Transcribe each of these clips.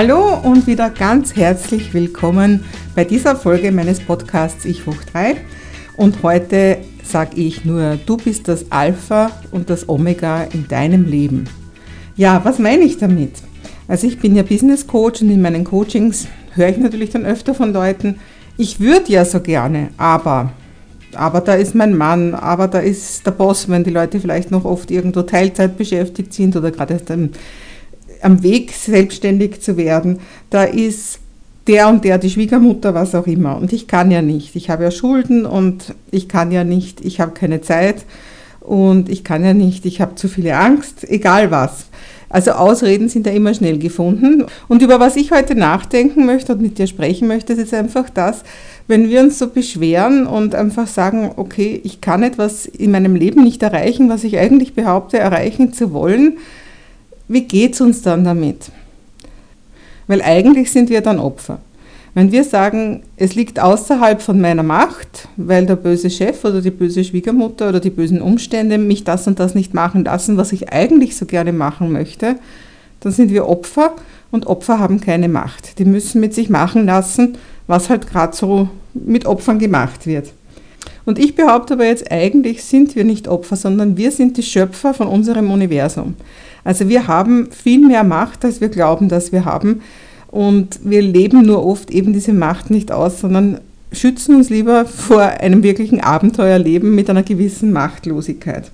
Hallo und wieder ganz herzlich willkommen bei dieser Folge meines Podcasts Ich hoch 3. Und heute sage ich nur, du bist das Alpha und das Omega in deinem Leben. Ja, was meine ich damit? Also ich bin ja Business Coach und in meinen Coachings höre ich natürlich dann öfter von Leuten, ich würde ja so gerne, aber, aber da ist mein Mann, aber da ist der Boss, wenn die Leute vielleicht noch oft irgendwo Teilzeit beschäftigt sind oder gerade erst im am Weg, selbstständig zu werden, da ist der und der die Schwiegermutter, was auch immer. Und ich kann ja nicht. Ich habe ja Schulden und ich kann ja nicht, ich habe keine Zeit und ich kann ja nicht, ich habe zu viele Angst, egal was. Also Ausreden sind ja immer schnell gefunden. Und über was ich heute nachdenken möchte und mit dir sprechen möchte, ist einfach das, wenn wir uns so beschweren und einfach sagen, okay, ich kann etwas in meinem Leben nicht erreichen, was ich eigentlich behaupte, erreichen zu wollen, wie geht es uns dann damit? Weil eigentlich sind wir dann Opfer. Wenn wir sagen, es liegt außerhalb von meiner Macht, weil der böse Chef oder die böse Schwiegermutter oder die bösen Umstände mich das und das nicht machen lassen, was ich eigentlich so gerne machen möchte, dann sind wir Opfer und Opfer haben keine Macht. Die müssen mit sich machen lassen, was halt gerade so mit Opfern gemacht wird. Und ich behaupte aber jetzt, eigentlich sind wir nicht Opfer, sondern wir sind die Schöpfer von unserem Universum. Also wir haben viel mehr Macht, als wir glauben, dass wir haben. Und wir leben nur oft eben diese Macht nicht aus, sondern schützen uns lieber vor einem wirklichen Abenteuerleben mit einer gewissen Machtlosigkeit.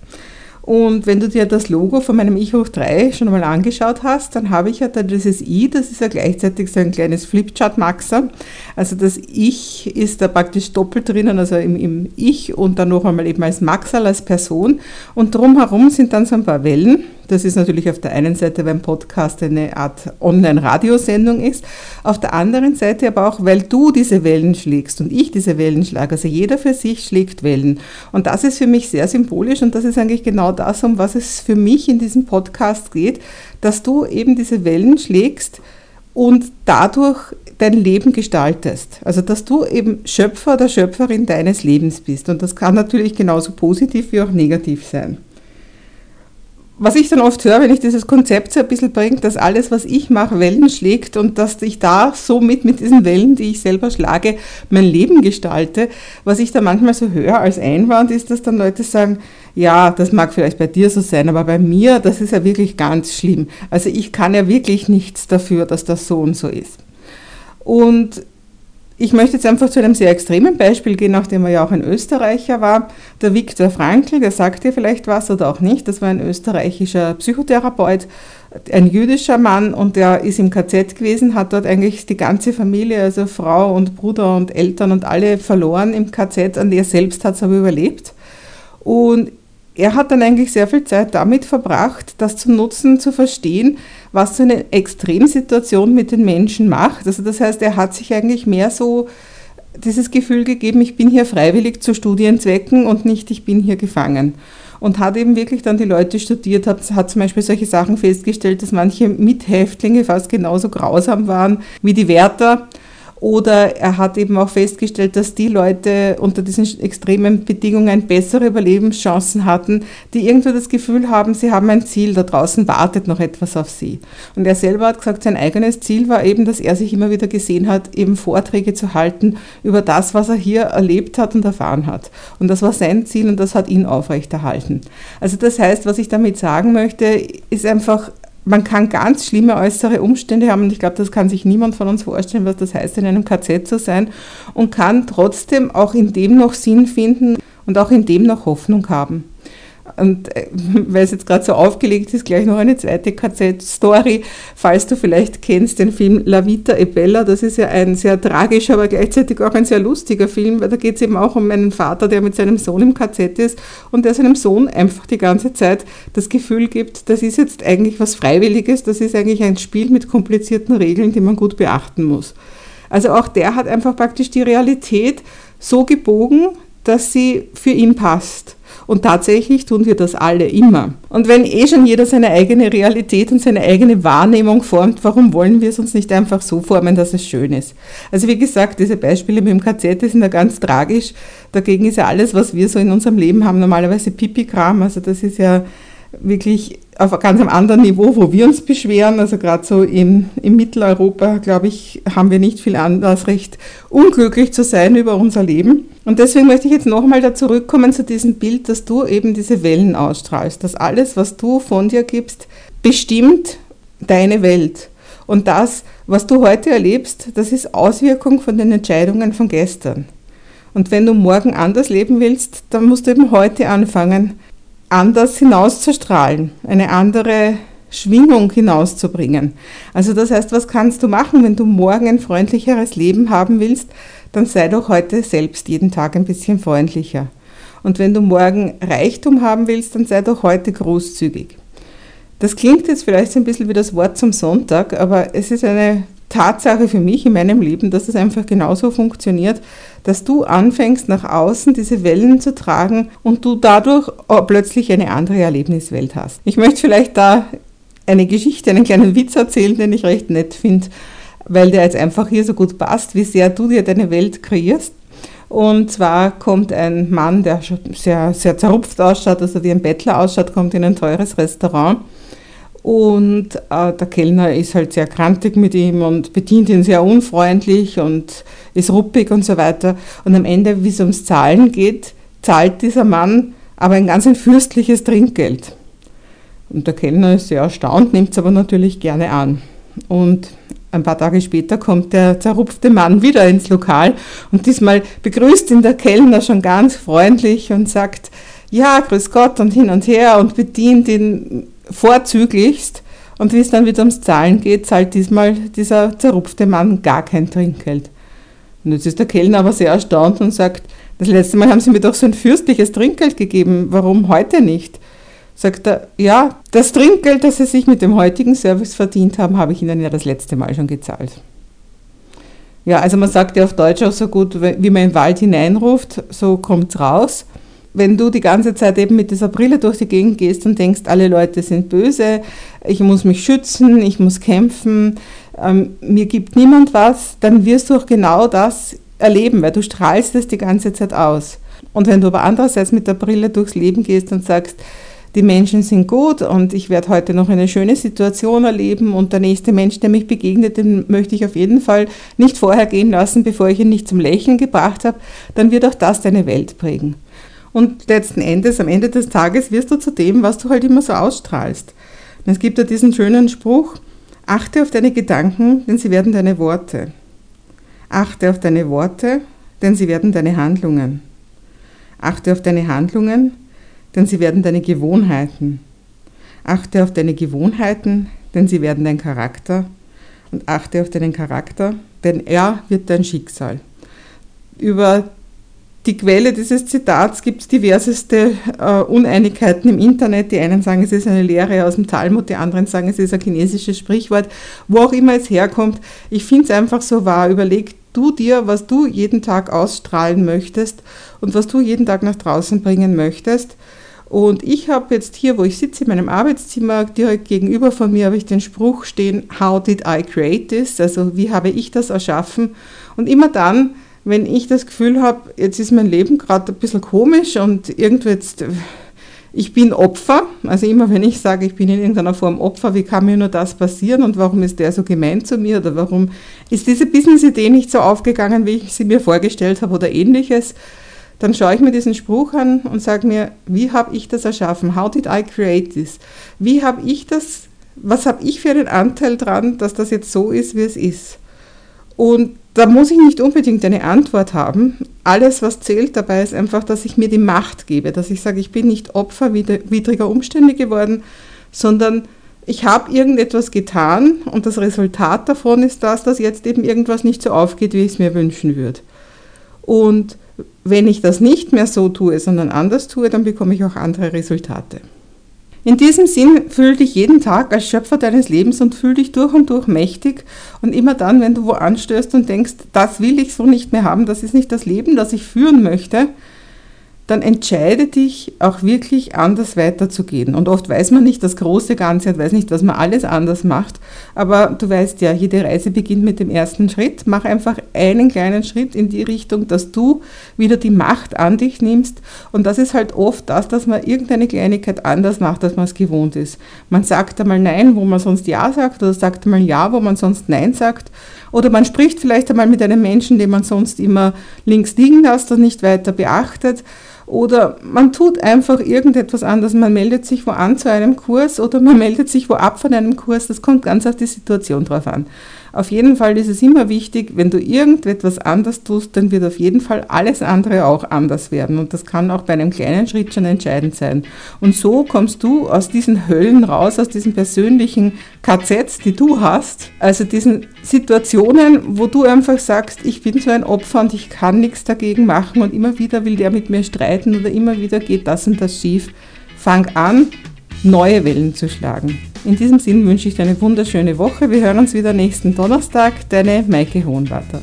Und wenn du dir das Logo von meinem Ich hoch 3 schon mal angeschaut hast, dann habe ich ja da dieses I, das ist ja gleichzeitig so ein kleines Flipchart-Maxer. Also das Ich ist da praktisch doppelt drinnen, also im, im Ich und dann noch einmal eben als Maxal, als Person. Und drumherum sind dann so ein paar Wellen. Das ist natürlich auf der einen Seite, weil ein Podcast eine Art Online-Radiosendung ist, auf der anderen Seite aber auch, weil du diese Wellen schlägst und ich diese Wellen schlage. Also jeder für sich schlägt Wellen. Und das ist für mich sehr symbolisch und das ist eigentlich genau das, um was es für mich in diesem Podcast geht, dass du eben diese Wellen schlägst und dadurch dein Leben gestaltest. Also dass du eben Schöpfer oder Schöpferin deines Lebens bist. Und das kann natürlich genauso positiv wie auch negativ sein was ich dann oft höre, wenn ich dieses Konzept so ein bisschen bringe, dass alles, was ich mache, Wellen schlägt und dass ich da somit mit diesen Wellen, die ich selber schlage, mein Leben gestalte, was ich da manchmal so höre als Einwand, ist, dass dann Leute sagen, ja, das mag vielleicht bei dir so sein, aber bei mir, das ist ja wirklich ganz schlimm. Also ich kann ja wirklich nichts dafür, dass das so und so ist. Und ich möchte jetzt einfach zu einem sehr extremen Beispiel gehen, nachdem er ja auch ein Österreicher war. Der Viktor Frankl, der sagt dir vielleicht was oder auch nicht, das war ein österreichischer Psychotherapeut, ein jüdischer Mann und der ist im KZ gewesen, hat dort eigentlich die ganze Familie, also Frau und Bruder und Eltern und alle verloren im KZ, und er selbst hat es aber überlebt. Und er hat dann eigentlich sehr viel Zeit damit verbracht, das zu nutzen, zu verstehen, was so eine Extremsituation mit den Menschen macht. Also das heißt, er hat sich eigentlich mehr so dieses Gefühl gegeben, ich bin hier freiwillig zu Studienzwecken und nicht, ich bin hier gefangen. Und hat eben wirklich dann die Leute studiert, hat, hat zum Beispiel solche Sachen festgestellt, dass manche Mithäftlinge fast genauso grausam waren wie die Wärter oder er hat eben auch festgestellt, dass die Leute unter diesen extremen Bedingungen bessere Überlebenschancen hatten, die irgendwo das Gefühl haben, sie haben ein Ziel, da draußen wartet noch etwas auf sie. Und er selber hat gesagt, sein eigenes Ziel war eben, dass er sich immer wieder gesehen hat, eben Vorträge zu halten über das, was er hier erlebt hat und erfahren hat. Und das war sein Ziel und das hat ihn aufrechterhalten. Also das heißt, was ich damit sagen möchte, ist einfach, man kann ganz schlimme äußere Umstände haben und ich glaube, das kann sich niemand von uns vorstellen, was das heißt, in einem KZ zu sein und kann trotzdem auch in dem noch Sinn finden und auch in dem noch Hoffnung haben. Und äh, weil es jetzt gerade so aufgelegt ist, gleich noch eine zweite KZ-Story. Falls du vielleicht kennst den Film La Vita e Bella, das ist ja ein sehr tragischer, aber gleichzeitig auch ein sehr lustiger Film, weil da geht es eben auch um einen Vater, der mit seinem Sohn im KZ ist und der seinem Sohn einfach die ganze Zeit das Gefühl gibt, das ist jetzt eigentlich was Freiwilliges, das ist eigentlich ein Spiel mit komplizierten Regeln, die man gut beachten muss. Also auch der hat einfach praktisch die Realität so gebogen, dass sie für ihn passt. Und tatsächlich tun wir das alle immer. Und wenn eh schon jeder seine eigene Realität und seine eigene Wahrnehmung formt, warum wollen wir es uns nicht einfach so formen, dass es schön ist? Also wie gesagt, diese Beispiele mit dem KZ sind ja ganz tragisch. Dagegen ist ja alles, was wir so in unserem Leben haben, normalerweise Pipi-Kram. Also das ist ja wirklich auf einem ganz anderen Niveau, wo wir uns beschweren. Also gerade so im, im Mitteleuropa, glaube ich, haben wir nicht viel anderes Recht, unglücklich zu sein über unser Leben. Und deswegen möchte ich jetzt nochmal da zurückkommen zu diesem Bild, dass du eben diese Wellen ausstrahlst, dass alles, was du von dir gibst, bestimmt deine Welt. Und das, was du heute erlebst, das ist Auswirkung von den Entscheidungen von gestern. Und wenn du morgen anders leben willst, dann musst du eben heute anfangen, anders hinauszustrahlen, eine andere Schwingung hinauszubringen. Also das heißt, was kannst du machen, wenn du morgen ein freundlicheres Leben haben willst, dann sei doch heute selbst jeden Tag ein bisschen freundlicher. Und wenn du morgen Reichtum haben willst, dann sei doch heute großzügig. Das klingt jetzt vielleicht ein bisschen wie das Wort zum Sonntag, aber es ist eine Tatsache für mich in meinem Leben, dass es einfach genauso funktioniert, dass du anfängst nach außen diese Wellen zu tragen und du dadurch plötzlich eine andere Erlebniswelt hast. Ich möchte vielleicht da eine Geschichte, einen kleinen Witz erzählen, den ich recht nett finde, weil der jetzt einfach hier so gut passt, wie sehr du dir deine Welt kreierst. Und zwar kommt ein Mann, der sehr, sehr zerrupft ausschaut, also wie ein Bettler ausschaut, kommt in ein teures Restaurant und äh, der Kellner ist halt sehr krantig mit ihm und bedient ihn sehr unfreundlich und ist ruppig und so weiter. Und am Ende, wie es ums Zahlen geht, zahlt dieser Mann aber ein ganz ein fürstliches Trinkgeld. Und der Kellner ist sehr erstaunt, nimmt es aber natürlich gerne an. Und ein paar Tage später kommt der zerrupfte Mann wieder ins Lokal und diesmal begrüßt ihn der Kellner schon ganz freundlich und sagt, ja, grüß Gott und hin und her und bedient ihn vorzüglichst. Und wie es dann wieder ums Zahlen geht, zahlt diesmal dieser zerrupfte Mann gar kein Trinkgeld. Und jetzt ist der Kellner aber sehr erstaunt und sagt, das letzte Mal haben Sie mir doch so ein fürstliches Trinkgeld gegeben, warum heute nicht? Sagt er, ja, das Trinkgeld, das Sie sich mit dem heutigen Service verdient haben, habe ich Ihnen ja das letzte Mal schon gezahlt. Ja, also man sagt ja auf Deutsch auch so gut, wie man in den Wald hineinruft, so kommt es raus wenn du die ganze Zeit eben mit dieser Brille durch die Gegend gehst und denkst, alle Leute sind böse, ich muss mich schützen, ich muss kämpfen, ähm, mir gibt niemand was, dann wirst du auch genau das erleben, weil du strahlst es die ganze Zeit aus. Und wenn du aber andererseits mit der Brille durchs Leben gehst und sagst, die Menschen sind gut und ich werde heute noch eine schöne Situation erleben und der nächste Mensch, der mich begegnet, den möchte ich auf jeden Fall nicht vorher gehen lassen, bevor ich ihn nicht zum Lächeln gebracht habe, dann wird auch das deine Welt prägen. Und letzten Endes, am Ende des Tages, wirst du zu dem, was du halt immer so ausstrahlst. Und es gibt ja diesen schönen Spruch, achte auf deine Gedanken, denn sie werden deine Worte. Achte auf deine Worte, denn sie werden deine Handlungen. Achte auf deine Handlungen, denn sie werden deine Gewohnheiten. Achte auf deine Gewohnheiten, denn sie werden dein Charakter. Und achte auf deinen Charakter, denn er wird dein Schicksal. Über die Quelle dieses Zitats gibt es diverseste äh, Uneinigkeiten im Internet. Die einen sagen, es ist eine Lehre aus dem Talmud, die anderen sagen, es ist ein chinesisches Sprichwort. Wo auch immer es herkommt, ich finde es einfach so wahr. Überleg du dir, was du jeden Tag ausstrahlen möchtest und was du jeden Tag nach draußen bringen möchtest. Und ich habe jetzt hier, wo ich sitze, in meinem Arbeitszimmer, direkt gegenüber von mir habe ich den Spruch stehen, How did I create this? Also wie habe ich das erschaffen? Und immer dann, wenn ich das Gefühl habe, jetzt ist mein Leben gerade ein bisschen komisch und irgendwie jetzt, ich bin Opfer, also immer wenn ich sage, ich bin in irgendeiner Form Opfer, wie kann mir nur das passieren und warum ist der so gemein zu mir oder warum ist diese Business-Idee nicht so aufgegangen, wie ich sie mir vorgestellt habe oder ähnliches, dann schaue ich mir diesen Spruch an und sage mir, wie habe ich das erschaffen? How did I create this? Wie habe ich das, was habe ich für einen Anteil dran, dass das jetzt so ist, wie es ist? Und da muss ich nicht unbedingt eine Antwort haben. Alles, was zählt dabei, ist einfach, dass ich mir die Macht gebe, dass ich sage, ich bin nicht Opfer widriger Umstände geworden, sondern ich habe irgendetwas getan und das Resultat davon ist das, dass jetzt eben irgendwas nicht so aufgeht, wie ich es mir wünschen würde. Und wenn ich das nicht mehr so tue, sondern anders tue, dann bekomme ich auch andere Resultate. In diesem Sinn fühl dich jeden Tag als Schöpfer deines Lebens und fühl dich durch und durch mächtig. Und immer dann, wenn du wo anstößt und denkst, das will ich so nicht mehr haben, das ist nicht das Leben, das ich führen möchte, dann entscheide dich auch wirklich anders weiterzugehen. Und oft weiß man nicht das große Ganze und weiß nicht, was man alles anders macht. Aber du weißt ja, jede Reise beginnt mit dem ersten Schritt. Mach einfach einen kleinen Schritt in die Richtung, dass du wieder die Macht an dich nimmst. Und das ist halt oft das, dass man irgendeine Kleinigkeit anders macht, als man es gewohnt ist. Man sagt einmal Nein, wo man sonst Ja sagt, oder sagt einmal Ja, wo man sonst Nein sagt. Oder man spricht vielleicht einmal mit einem Menschen, den man sonst immer links liegen lässt und nicht weiter beachtet. Oder man tut einfach irgendetwas anders. Man meldet sich wo an zu einem Kurs oder man meldet sich wo ab von einem Kurs. Das kommt ganz auf die Situation drauf an. Auf jeden Fall ist es immer wichtig, wenn du irgendetwas anders tust, dann wird auf jeden Fall alles andere auch anders werden. Und das kann auch bei einem kleinen Schritt schon entscheidend sein. Und so kommst du aus diesen Höllen raus, aus diesen persönlichen KZs, die du hast. Also diesen Situationen, wo du einfach sagst, ich bin so ein Opfer und ich kann nichts dagegen machen und immer wieder will der mit mir streiten oder immer wieder geht das und das schief. Fang an, neue Wellen zu schlagen. In diesem Sinn wünsche ich dir eine wunderschöne Woche. Wir hören uns wieder nächsten Donnerstag. Deine Maike Hohenwarter.